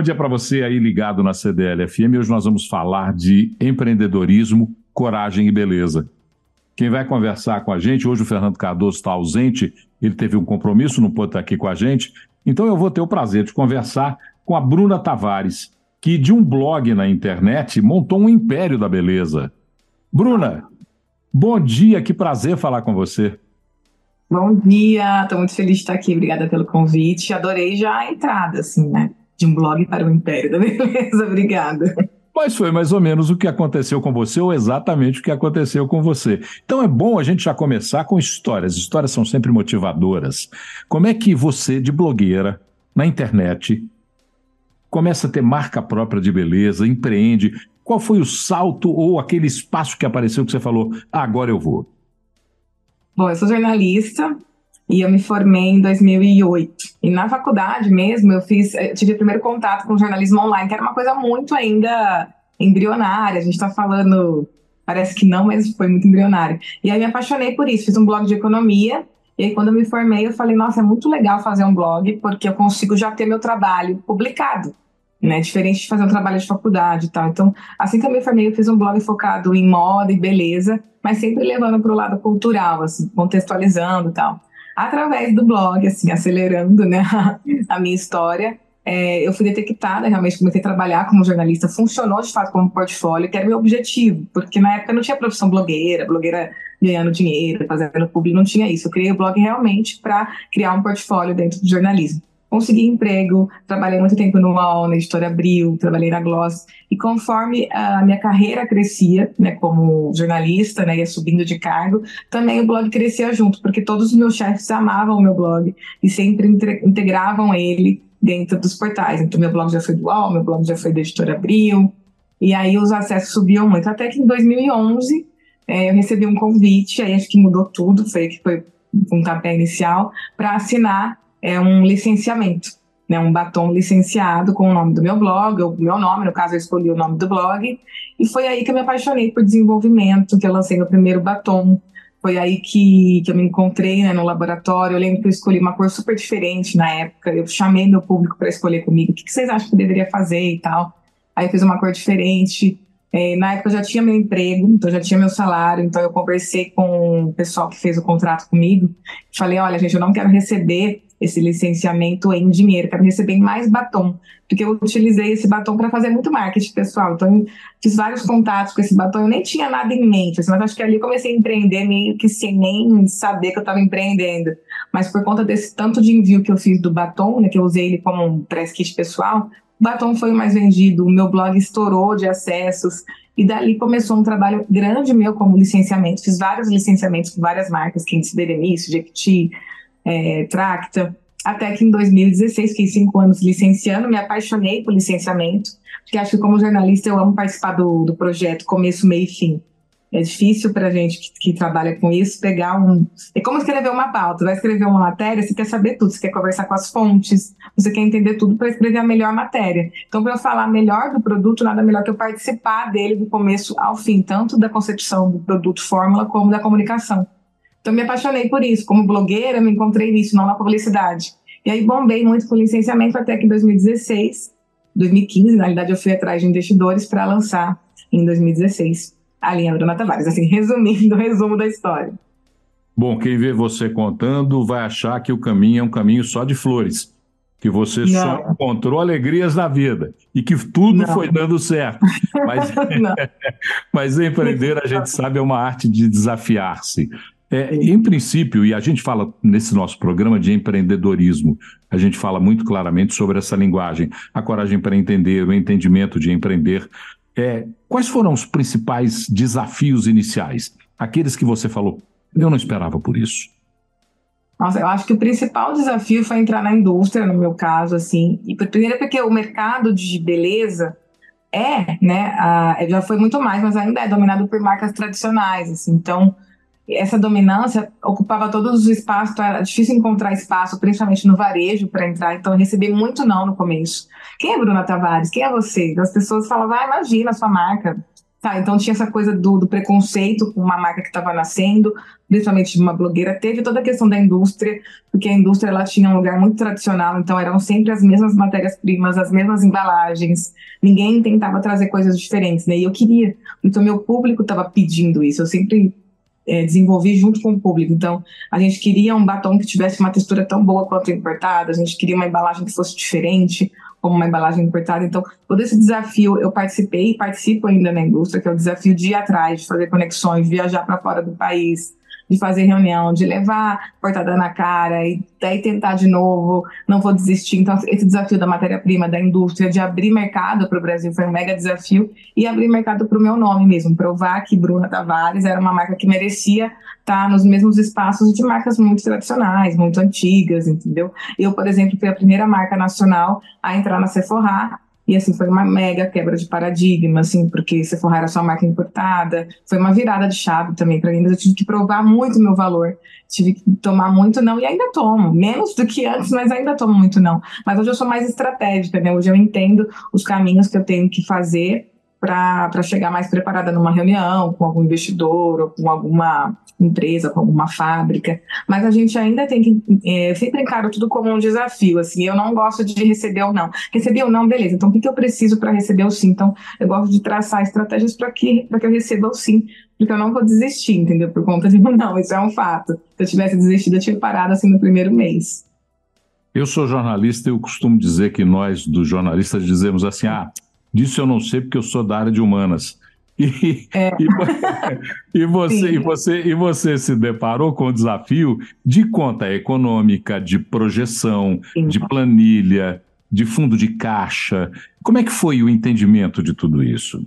Bom dia para você aí ligado na CDL FM. Hoje nós vamos falar de empreendedorismo, coragem e beleza. Quem vai conversar com a gente, hoje o Fernando Cardoso está ausente, ele teve um compromisso, não pôde estar aqui com a gente. Então eu vou ter o prazer de conversar com a Bruna Tavares, que de um blog na internet montou um império da beleza. Bruna, bom dia, que prazer falar com você. Bom dia, estou muito feliz de estar aqui, obrigada pelo convite. Adorei já a entrada, assim, né? De um blog para o Império da Beleza, obrigada. Mas foi mais ou menos o que aconteceu com você, ou exatamente o que aconteceu com você. Então é bom a gente já começar com histórias. Histórias são sempre motivadoras. Como é que você, de blogueira, na internet, começa a ter marca própria de beleza, empreende? Qual foi o salto ou aquele espaço que apareceu que você falou, ah, agora eu vou? Bom, eu sou jornalista e eu me formei em 2008. E na faculdade mesmo, eu fiz, eu tive o primeiro contato com jornalismo online, que era uma coisa muito ainda embrionária. A gente está falando, parece que não, mas foi muito embrionário. E aí me apaixonei por isso, fiz um blog de economia. E aí, quando eu me formei, eu falei, nossa, é muito legal fazer um blog, porque eu consigo já ter meu trabalho publicado né? Diferente de fazer um trabalho de faculdade e tal. Então, assim que eu me formei, eu fiz um blog focado em moda e beleza, mas sempre levando para o lado cultural, assim, contextualizando e tal. Através do blog, assim, acelerando, né, a minha história, é, eu fui detectada, realmente comecei a trabalhar como jornalista, funcionou de fato como portfólio, que era meu objetivo, porque na época não tinha profissão blogueira, blogueira ganhando dinheiro, fazendo público, não tinha isso. Eu criei o blog realmente para criar um portfólio dentro do jornalismo consegui emprego, trabalhei muito tempo no UOL, na Editora Abril, trabalhei na Gloss, e conforme a minha carreira crescia, né, como jornalista, né, ia subindo de cargo, também o blog crescia junto, porque todos os meus chefes amavam o meu blog e sempre integravam ele dentro dos portais. Então, meu blog já foi do UOL, meu blog já foi da Editora Abril, e aí os acessos subiam muito, até que em 2011 é, eu recebi um convite, aí acho que mudou tudo, foi que foi um capé inicial, para assinar é um licenciamento, né, um batom licenciado com o nome do meu blog, ou meu nome, no caso eu escolhi o nome do blog, e foi aí que eu me apaixonei por desenvolvimento, que eu lancei meu primeiro batom, foi aí que, que eu me encontrei né, no laboratório. Eu lembro que eu escolhi uma cor super diferente na época. Eu chamei meu público para escolher comigo o que, que, vocês acham que eu deveria fazer e tal. Aí eu fiz uma cor diferente. É, na época eu já tinha meu emprego, então já tinha meu salário. Então eu conversei com o pessoal que fez o contrato comigo. Falei: olha, gente, eu não quero receber esse licenciamento em dinheiro, quero receber mais batom, porque eu utilizei esse batom para fazer muito marketing pessoal. Então, fiz vários contatos com esse batom, eu nem tinha nada em mente, assim, mas acho que ali comecei a empreender meio que sem nem saber que eu estava empreendendo. Mas por conta desse tanto de envio que eu fiz do batom, né, que eu usei ele como um press kit pessoal, o batom foi o mais vendido, o meu blog estourou de acessos, e dali começou um trabalho grande meu como licenciamento. Fiz vários licenciamentos com várias marcas, Quintes Berenice, Jequiti, é, Tracta, até que em 2016, fiquei cinco anos licenciando, me apaixonei por licenciamento, porque acho que como jornalista eu amo participar do, do projeto começo, meio e fim. É difícil para gente que, que, trabalha com isso pegar um. É como escrever uma pauta. Vai escrever uma matéria, você quer saber tudo, você quer conversar com as fontes, você quer entender tudo para escrever a melhor matéria. Então, para eu falar melhor do produto, nada melhor que eu participar dele do começo ao fim, tanto da concepção do produto fórmula como da comunicação. Então, me apaixonei por isso. Como blogueira, me encontrei nisso, não na publicidade. E aí, bombei muito com licenciamento até que em 2016, 2015, na realidade, eu fui atrás de investidores para lançar em 2016 a linha Bruna Tavares. Assim, resumindo o resumo da história. Bom, quem vê você contando vai achar que o caminho é um caminho só de flores. Que você não. só encontrou alegrias na vida e que tudo não. foi dando certo. Mas, mas empreender, a gente sabe, é uma arte de desafiar-se. É, em princípio, e a gente fala nesse nosso programa de empreendedorismo, a gente fala muito claramente sobre essa linguagem, a coragem para entender, o entendimento de empreender. É, quais foram os principais desafios iniciais? Aqueles que você falou, eu não esperava por isso. Nossa, eu acho que o principal desafio foi entrar na indústria, no meu caso, assim. E primeiro porque o mercado de beleza é, né, a, já foi muito mais, mas ainda é dominado por marcas tradicionais, assim. Então, essa dominância ocupava todos os espaços, então era difícil encontrar espaço, principalmente no varejo, para entrar. Então, eu recebi muito não no começo. Quem é Bruna Tavares? Quem é você? As pessoas falavam, ah, imagina a sua marca. Tá, então tinha essa coisa do, do preconceito com uma marca que estava nascendo, principalmente de uma blogueira. Teve toda a questão da indústria, porque a indústria ela tinha um lugar muito tradicional, então eram sempre as mesmas matérias-primas, as mesmas embalagens. Ninguém tentava trazer coisas diferentes, né? E eu queria. Então meu público estava pedindo isso. Eu sempre é, desenvolvi junto com o público. Então, a gente queria um batom que tivesse uma textura tão boa quanto importada, a gente queria uma embalagem que fosse diferente, como uma embalagem importada. Então, todo esse desafio eu participei e participo ainda na indústria, que é o desafio de ir atrás, de fazer conexões, viajar para fora do país, de fazer reunião, de levar portada na cara e daí tentar de novo, não vou desistir. Então, esse desafio da matéria-prima, da indústria, de abrir mercado para o Brasil foi um mega desafio e abrir mercado para o meu nome mesmo, provar que Bruna Tavares era uma marca que merecia estar nos mesmos espaços de marcas muito tradicionais, muito antigas, entendeu? Eu, por exemplo, fui a primeira marca nacional a entrar na Sephora e assim, foi uma mega quebra de paradigma, assim, porque Sephora era só marca importada. Foi uma virada de chave também para mim, mas eu tive que provar muito meu valor. Tive que tomar muito não, e ainda tomo. Menos do que antes, mas ainda tomo muito não. Mas hoje eu sou mais estratégica, né? Hoje eu entendo os caminhos que eu tenho que fazer para chegar mais preparada numa reunião com algum investidor ou com alguma empresa, com alguma fábrica. Mas a gente ainda tem que é, sempre encaro tudo como um desafio. Assim, eu não gosto de receber ou não. Receber ou não, beleza. Então, o que, que eu preciso para receber o sim? Então, eu gosto de traçar estratégias para que, que eu receba o sim. Porque eu não vou desistir, entendeu? Por conta de não, isso é um fato. Se eu tivesse desistido, eu tinha parado assim no primeiro mês. Eu sou jornalista e eu costumo dizer que nós, dos jornalistas, dizemos assim: ah, Disso eu não sei porque eu sou da área de humanas. E, é. e, e, você, e, você, e você se deparou com o desafio de conta econômica, de projeção, Sim. de planilha, de fundo de caixa. Como é que foi o entendimento de tudo isso?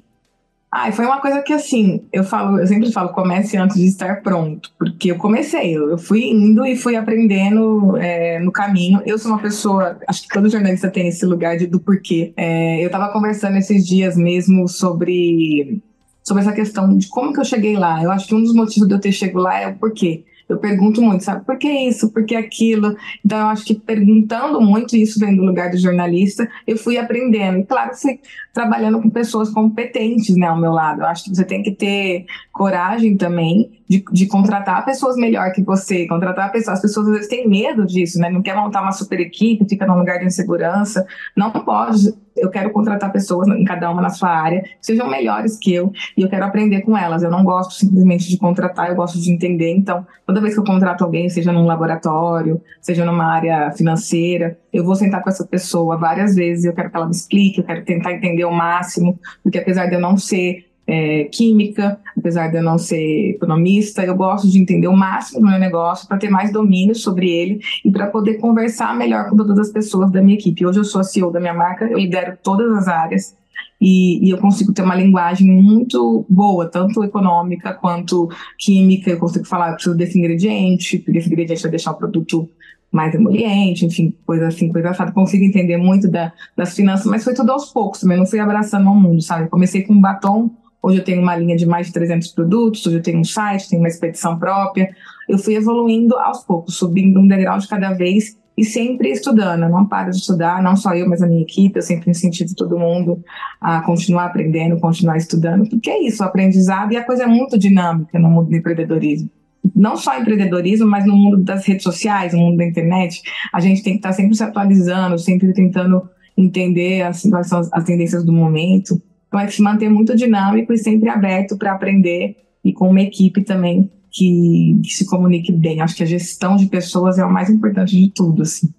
Ah, foi uma coisa que assim, eu falo, eu sempre falo, comece antes de estar pronto, porque eu comecei, eu, fui indo e fui aprendendo é, no caminho. Eu sou uma pessoa, acho que todo jornalista tem esse lugar de, do porquê. É, eu estava conversando esses dias mesmo sobre sobre essa questão de como que eu cheguei lá. Eu acho que um dos motivos de eu ter chegado lá é o porquê. Eu pergunto muito, sabe, por que isso, por que aquilo? Então, eu acho que perguntando muito isso dentro do lugar do jornalista, eu fui aprendendo. Claro, fui trabalhando com pessoas competentes né, ao meu lado. Eu acho que você tem que ter coragem também de, de contratar pessoas melhor que você, contratar pessoas. As pessoas às vezes têm medo disso, né? Não quer montar uma super equipe, fica num lugar de insegurança. Não pode. Eu quero contratar pessoas, em cada uma na sua área, sejam melhores que eu, e eu quero aprender com elas. Eu não gosto simplesmente de contratar, eu gosto de entender. Então, toda vez que eu contrato alguém, seja num laboratório, seja numa área financeira, eu vou sentar com essa pessoa várias vezes, eu quero que ela me explique, eu quero tentar entender o máximo, porque apesar de eu não ser é, química, apesar de eu não ser economista, eu gosto de entender o máximo do meu negócio para ter mais domínio sobre ele e para poder conversar melhor com todas as pessoas da minha equipe. Hoje eu sou a CEO da minha marca, eu lidero todas as áreas e, e, eu consigo ter uma linguagem muito boa, tanto econômica quanto química. Eu consigo falar, eu preciso desse ingrediente, porque esse ingrediente vai deixar o produto mais emoliente, enfim, coisa assim, coisa assada. Consigo entender muito da, das finanças, mas foi tudo aos poucos também, não fui abraçando o mundo, sabe? Comecei com um batom, hoje eu tenho uma linha de mais de 300 produtos, hoje eu tenho um site, tenho uma expedição própria. Eu fui evoluindo aos poucos, subindo um degrau de cada vez e sempre estudando. Eu não paro de estudar, não só eu, mas a minha equipe. Eu sempre incentivo todo mundo a continuar aprendendo, continuar estudando, porque é isso, o aprendizado e a coisa é muito dinâmica no mundo do empreendedorismo não só empreendedorismo, mas no mundo das redes sociais, no mundo da internet, a gente tem que estar sempre se atualizando, sempre tentando entender as, as tendências do momento. É se manter muito dinâmico e sempre aberto para aprender e com uma equipe também que, que, se comunique bem. Acho que a gestão de pessoas é o mais importante de tudo, assim.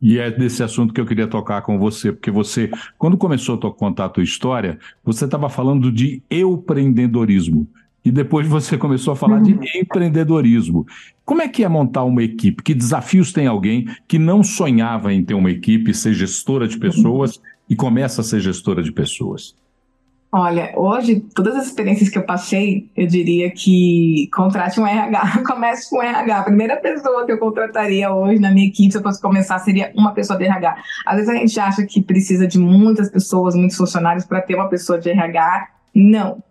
E é desse assunto que eu queria tocar com você, porque você, quando começou a contar a tua história, você estava falando de empreendedorismo e depois você começou a falar de uhum. empreendedorismo. Como é que é montar uma equipe? Que desafios tem alguém que não sonhava em ter uma equipe, ser gestora de pessoas e começa a ser gestora de pessoas? Olha, hoje, todas as experiências que eu passei, eu diria que contrate um RH, comece com um RH. A primeira pessoa que eu contrataria hoje na minha equipe, se eu fosse começar, seria uma pessoa de RH. Às vezes a gente acha que precisa de muitas pessoas, muitos funcionários para ter uma pessoa de RH. Não,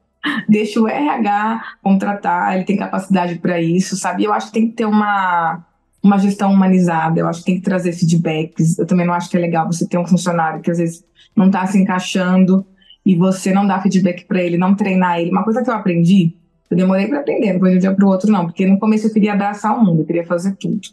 deixa o RH contratar, ele tem capacidade para isso, sabe? Eu acho que tem que ter uma, uma gestão humanizada, eu acho que tem que trazer feedbacks. Eu também não acho que é legal você ter um funcionário que às vezes não está se encaixando e você não dá feedback para ele, não treinar ele, uma coisa que eu aprendi, eu demorei para aprender, foi de um dia para o outro, não, porque no começo eu queria abraçar o mundo, eu queria fazer tudo.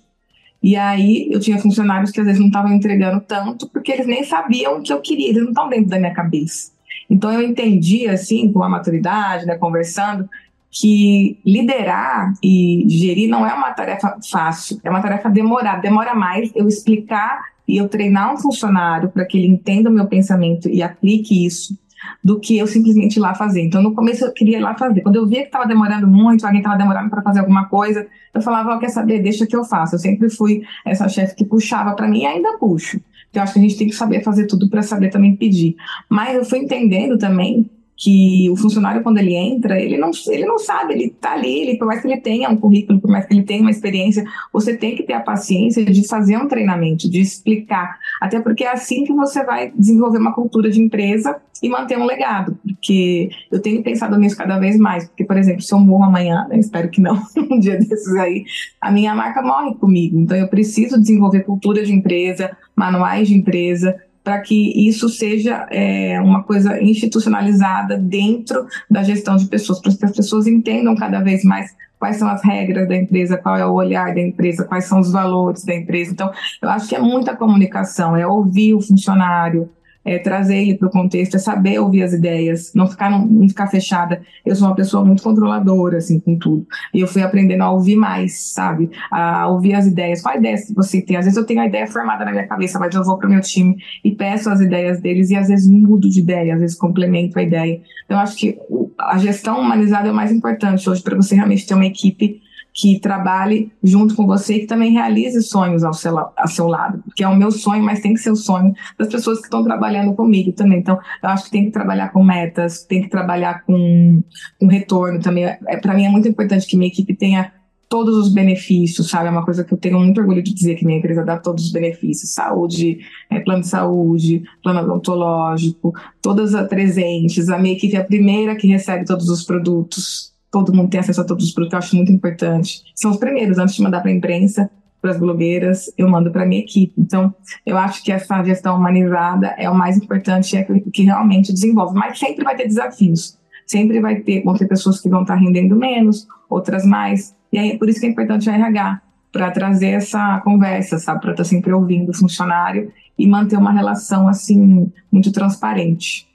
E aí eu tinha funcionários que às vezes não estavam entregando tanto, porque eles nem sabiam o que eu queria, eles não estão dentro da minha cabeça. Então eu entendi, assim, com a maturidade, né, conversando, que liderar e gerir não é uma tarefa fácil, é uma tarefa demorada. Demora mais eu explicar e eu treinar um funcionário para que ele entenda o meu pensamento e aplique isso do que eu simplesmente ir lá fazer. Então, no começo eu queria ir lá fazer. Quando eu via que estava demorando muito, alguém estava demorando para fazer alguma coisa, eu falava, oh, quer saber, deixa que eu faço. Eu sempre fui essa chefe que puxava para mim e ainda puxo. Eu acho que a gente tem que saber fazer tudo para saber também pedir. Mas eu fui entendendo também que o funcionário, quando ele entra, ele não, ele não sabe, ele está ali, ele, por mais que ele tenha um currículo, por mais que ele tenha uma experiência, você tem que ter a paciência de fazer um treinamento, de explicar. Até porque é assim que você vai desenvolver uma cultura de empresa e manter um legado. Porque eu tenho pensado nisso cada vez mais. Porque, por exemplo, se eu morro amanhã, né, espero que não, um dia desses aí, a minha marca morre comigo. Então eu preciso desenvolver cultura de empresa, manuais de empresa, para que isso seja é, uma coisa institucionalizada dentro da gestão de pessoas, para que as pessoas entendam cada vez mais quais são as regras da empresa, qual é o olhar da empresa, quais são os valores da empresa. Então, eu acho que é muita comunicação, é ouvir o funcionário, é, trazer ele para o contexto, é saber ouvir as ideias, não ficar, não, não, ficar fechada. Eu sou uma pessoa muito controladora, assim, com tudo. E eu fui aprendendo a ouvir mais, sabe? A ouvir as ideias. Qual ideia você tem? Às vezes eu tenho a ideia formada na minha cabeça, mas eu vou para o meu time e peço as ideias deles e às vezes mudo de ideia, às vezes complemento a ideia. Então, eu acho que a gestão humanizada é o mais importante hoje para você realmente ter uma equipe que trabalhe junto com você e que também realize sonhos ao seu, ao seu lado, que é o meu sonho, mas tem que ser o sonho das pessoas que estão trabalhando comigo também. Então, eu acho que tem que trabalhar com metas, tem que trabalhar com, com retorno também. É, Para mim é muito importante que minha equipe tenha todos os benefícios, sabe? É uma coisa que eu tenho muito orgulho de dizer que minha empresa dá todos os benefícios, saúde, é, plano de saúde, plano odontológico, todas as presentes. A minha equipe é a primeira que recebe todos os produtos todo mundo tem acesso a todos os produtos, eu acho muito importante. São os primeiros, antes de mandar para a imprensa, para as blogueiras, eu mando para a minha equipe. Então, eu acho que essa gestão humanizada é o mais importante, é que realmente desenvolve. Mas sempre vai ter desafios. Sempre vai ter, vão ter pessoas que vão estar rendendo menos, outras mais. E aí, por isso que é importante o RH, para trazer essa conversa, sabe? Para estar tá sempre ouvindo o funcionário e manter uma relação, assim, muito transparente.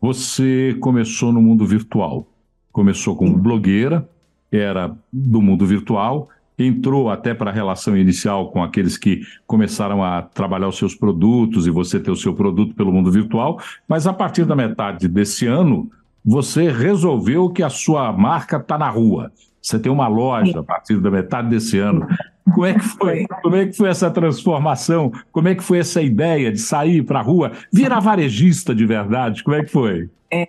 Você começou no mundo virtual começou como blogueira, era do mundo virtual, entrou até para a relação inicial com aqueles que começaram a trabalhar os seus produtos e você ter o seu produto pelo mundo virtual, mas a partir da metade desse ano, você resolveu que a sua marca está na rua. Você tem uma loja a partir da metade desse ano. Como é que foi? Como é que foi essa transformação? Como é que foi essa ideia de sair para a rua, virar varejista de verdade? Como é que foi? É,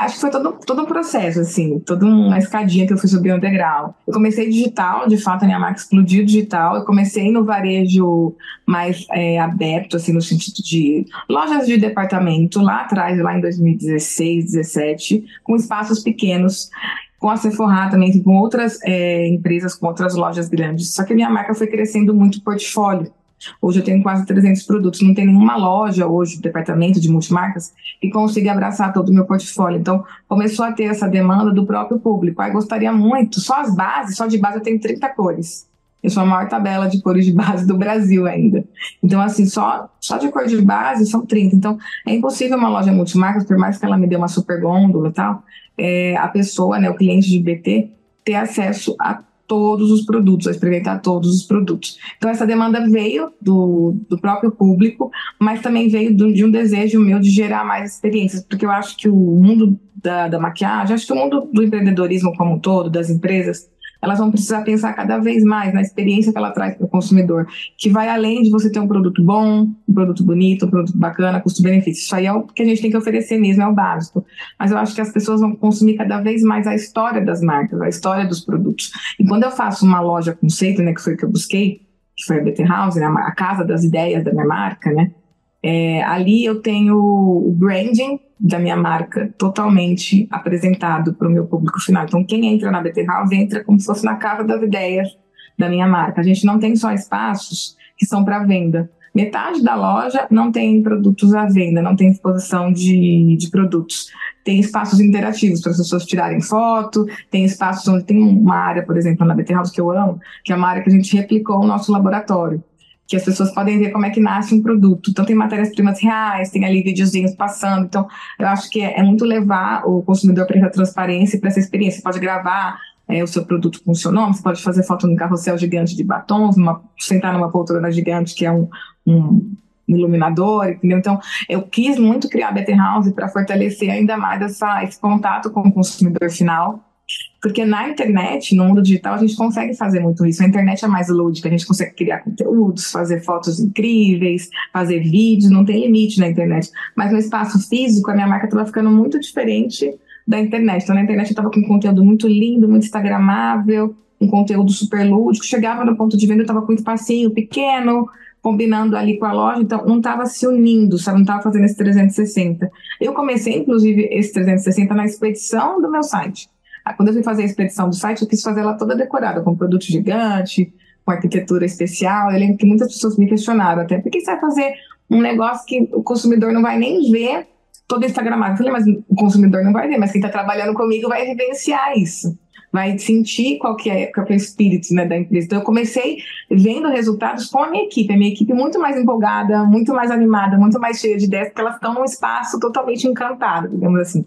acho que foi todo, todo um processo, assim, toda uma escadinha que eu fui subir um degrau. Eu comecei digital, de fato a minha marca explodiu digital. Eu comecei no varejo mais é, aberto, assim, no sentido de lojas de departamento, lá atrás, lá em 2016, 2017, com espaços pequenos com a Sephora também, com outras é, empresas, com outras lojas grandes. Só que minha marca foi crescendo muito o portfólio. Hoje eu tenho quase 300 produtos. Não tem nenhuma loja hoje, departamento de multimarcas, que consiga abraçar todo o meu portfólio. Então, começou a ter essa demanda do próprio público. Aí gostaria muito, só as bases, só de base eu tenho 30 cores. Eu sou a maior tabela de cores de base do Brasil ainda. Então, assim, só, só de cor de base são 30. Então, é impossível uma loja multimarcas, por mais que ela me dê uma super gôndola e tal, é, a pessoa, né, o cliente de BT, ter acesso a todos os produtos, a experimentar todos os produtos. Então, essa demanda veio do, do próprio público, mas também veio do, de um desejo meu de gerar mais experiências, porque eu acho que o mundo da, da maquiagem, acho que o mundo do empreendedorismo como um todo, das empresas, elas vão precisar pensar cada vez mais na experiência que ela traz para o consumidor, que vai além de você ter um produto bom, um produto bonito, um produto bacana, custo-benefício. Isso aí é o que a gente tem que oferecer mesmo, é o básico. Mas eu acho que as pessoas vão consumir cada vez mais a história das marcas, a história dos produtos. E quando eu faço uma loja conceito, né, que foi o que eu busquei, que foi a Better House, né, a casa das ideias da minha marca, né, é, ali eu tenho o branding da minha marca totalmente apresentado para o meu público final. Então, quem entra na BT House entra como se fosse na casa das ideias da minha marca. A gente não tem só espaços que são para venda. Metade da loja não tem produtos à venda, não tem exposição de, de produtos. Tem espaços interativos para as pessoas tirarem foto, tem espaços onde tem uma área, por exemplo, na BT House que eu amo, que é uma área que a gente replicou o nosso laboratório que as pessoas podem ver como é que nasce um produto. Então, tem matérias-primas reais, tem ali videozinhos passando. Então, eu acho que é, é muito levar o consumidor para essa transparência, para essa experiência. Você pode gravar é, o seu produto com o seu nome, você pode fazer foto no carrossel gigante de batons, sentar numa poltrona gigante que é um, um iluminador, entendeu? Então, eu quis muito criar a Better House para fortalecer ainda mais essa, esse contato com o consumidor final porque na internet, no mundo digital, a gente consegue fazer muito isso. A internet é mais lúdica, a gente consegue criar conteúdos, fazer fotos incríveis, fazer vídeos, não tem limite na internet. Mas no espaço físico, a minha marca estava ficando muito diferente da internet. Então, na internet eu estava com um conteúdo muito lindo, muito instagramável, um conteúdo super lúdico. Chegava no ponto de venda, eu estava com um espacinho pequeno, combinando ali com a loja, então não estava se unindo, sabe? Não estava fazendo esse 360. Eu comecei, inclusive, esse 360 na expedição do meu site. Ah, quando eu fui fazer a expedição do site, eu quis fazer ela toda decorada, com produto gigante, com arquitetura especial. Eu lembro que muitas pessoas me questionaram até, por que você vai fazer um negócio que o consumidor não vai nem ver todo Instagramado? Eu falei, mas o consumidor não vai ver, mas quem está trabalhando comigo vai vivenciar isso vai sentir qual que é, qual que é o espírito né, da empresa. Então, eu comecei vendo resultados com a minha equipe, a minha equipe muito mais empolgada, muito mais animada, muito mais cheia de ideias, porque elas estão num espaço totalmente encantado, digamos assim.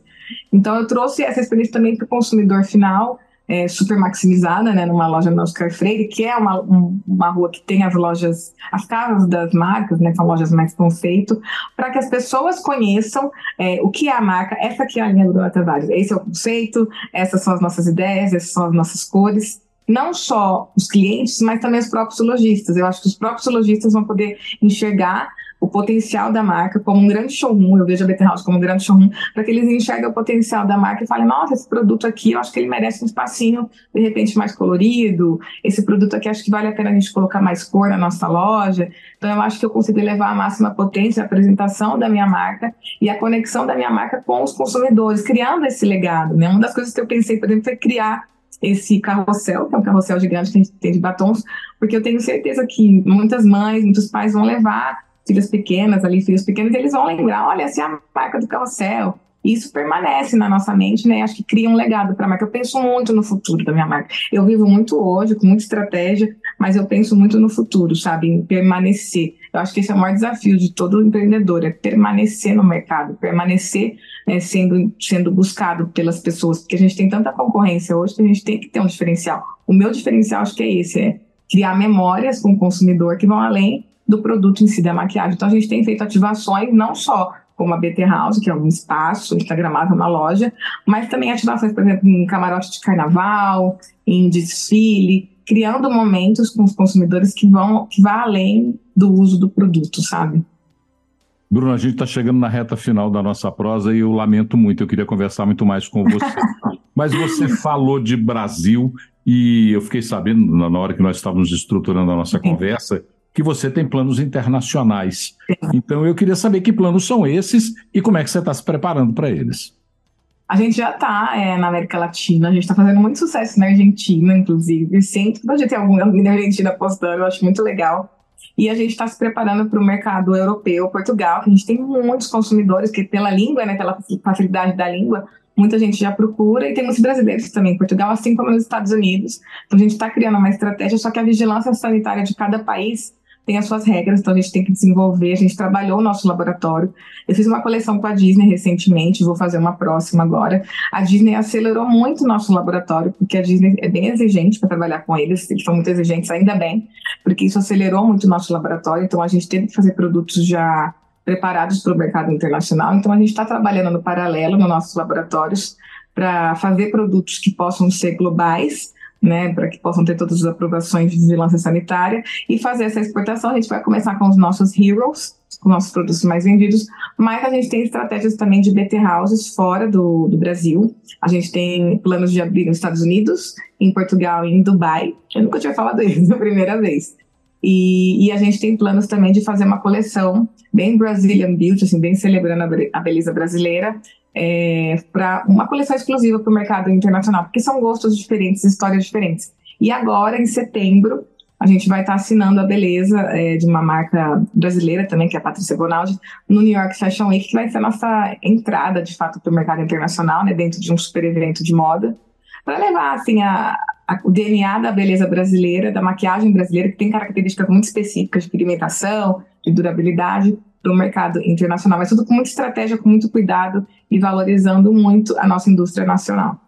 Então, eu trouxe essa experiência também para o consumidor final, é, super maximizada, né, numa loja no Oscar Freire, que é uma, um, uma rua que tem as lojas, as casas das marcas, né, são lojas mais conceito, para que as pessoas conheçam é, o que é a marca, essa aqui é a linha do Bruna Tavares, esse é o conceito, essas são as nossas ideias, essas são as nossas cores, não só os clientes, mas também os próprios lojistas. Eu acho que os próprios lojistas vão poder enxergar o potencial da marca como um grande showroom, eu vejo a BT House como um grande showroom, para que eles enxerguem o potencial da marca e falem, nossa, esse produto aqui, eu acho que ele merece um espacinho, de repente, mais colorido, esse produto aqui, acho que vale a pena a gente colocar mais cor na nossa loja. Então, eu acho que eu consegui levar a máxima potência a apresentação da minha marca e a conexão da minha marca com os consumidores, criando esse legado. Né? Uma das coisas que eu pensei, por exemplo, foi criar esse carrossel, que é um carrossel gigante que a gente tem de batons, porque eu tenho certeza que muitas mães, muitos pais vão levar filhas pequenas ali, filhos pequenos, eles vão lembrar, olha, essa é a marca do carrossel. Isso permanece na nossa mente, né? Acho que cria um legado para a marca. Eu penso muito no futuro da minha marca. Eu vivo muito hoje, com muita estratégia, mas eu penso muito no futuro, sabe? Em permanecer. Eu acho que esse é o maior desafio de todo empreendedor, é permanecer no mercado, permanecer né, sendo, sendo buscado pelas pessoas, porque a gente tem tanta concorrência hoje que a gente tem que ter um diferencial. O meu diferencial acho que é esse, é criar memórias com o consumidor que vão além do produto em si, da maquiagem. Então, a gente tem feito ativações não só como a BT House, que é um espaço instagramável na loja, mas também ativações, por exemplo, em camarote de carnaval, em desfile, criando momentos com os consumidores que vão que vá além do uso do produto, sabe? Bruno, a gente está chegando na reta final da nossa prosa e eu lamento muito, eu queria conversar muito mais com você. Mas você falou de Brasil e eu fiquei sabendo, na hora que nós estávamos estruturando a nossa conversa, que você tem planos internacionais. Então eu queria saber que planos são esses e como é que você está se preparando para eles. A gente já está é, na América Latina, a gente está fazendo muito sucesso na Argentina, inclusive. Sempre pode ter algum na Argentina postando, eu acho muito legal. E a gente está se preparando para o mercado europeu, Portugal, que a gente tem muitos consumidores que pela língua, né, pela facilidade da língua, muita gente já procura e tem muitos brasileiros também em Portugal, assim como nos Estados Unidos. Então a gente está criando uma estratégia, só que a vigilância sanitária de cada país tem as suas regras, então a gente tem que desenvolver. A gente trabalhou o nosso laboratório. Eu fiz uma coleção com a Disney recentemente, vou fazer uma próxima agora. A Disney acelerou muito o nosso laboratório, porque a Disney é bem exigente para trabalhar com eles, eles são muito exigentes, ainda bem, porque isso acelerou muito o nosso laboratório. Então a gente teve que fazer produtos já preparados para o mercado internacional. Então a gente está trabalhando no paralelo nos nossos laboratórios para fazer produtos que possam ser globais né, para que possam ter todas as aprovações de vigilância sanitária e fazer essa exportação. A gente vai começar com os nossos heroes, com nossos produtos mais vendidos, mas a gente tem estratégias também de BT houses fora do, do Brasil. A gente tem planos de abrir nos Estados Unidos, em Portugal e em Dubai. Eu nunca tinha falado isso a primeira vez. E, e, a gente tem planos também de fazer uma coleção bem Brazilian Beauty, assim, bem celebrando a beleza brasileira, é, para uma coleção exclusiva para o mercado internacional, porque são gostos diferentes, histórias diferentes. E agora, em setembro, a gente vai estar tá assinando a beleza é, de uma marca brasileira também, que é a Patrícia Bonaldi, no New York Fashion Week, que vai ser a nossa entrada, de fato, para o mercado internacional, né, dentro de um super evento de moda, para levar, assim, a, a, o DNA da beleza brasileira, da maquiagem brasileira, que tem características muito específicas de pigmentação, de durabilidade, para o mercado internacional, mas tudo com muita estratégia, com muito cuidado e valorizando muito a nossa indústria nacional.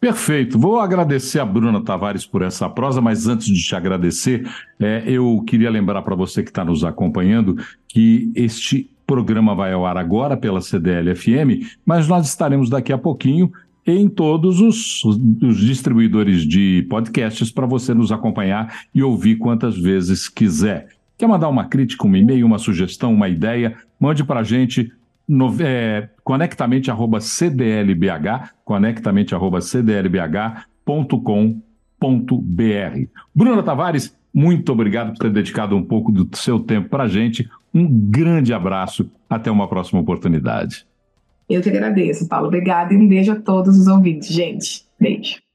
Perfeito. Vou agradecer a Bruna Tavares por essa prosa, mas antes de te agradecer, é, eu queria lembrar para você que está nos acompanhando que este programa vai ao ar agora pela CDL-FM, mas nós estaremos daqui a pouquinho em todos os, os distribuidores de podcasts para você nos acompanhar e ouvir quantas vezes quiser. Quer mandar uma crítica, um e-mail, uma sugestão, uma ideia? Mande para a gente no, é, conectamente@cdlbh, conectamente@cdlbh.com.br. Bruna Tavares, muito obrigado por ter dedicado um pouco do seu tempo para a gente. Um grande abraço. Até uma próxima oportunidade. Eu que agradeço, Paulo. Obrigada e um beijo a todos os ouvintes, gente. Beijo.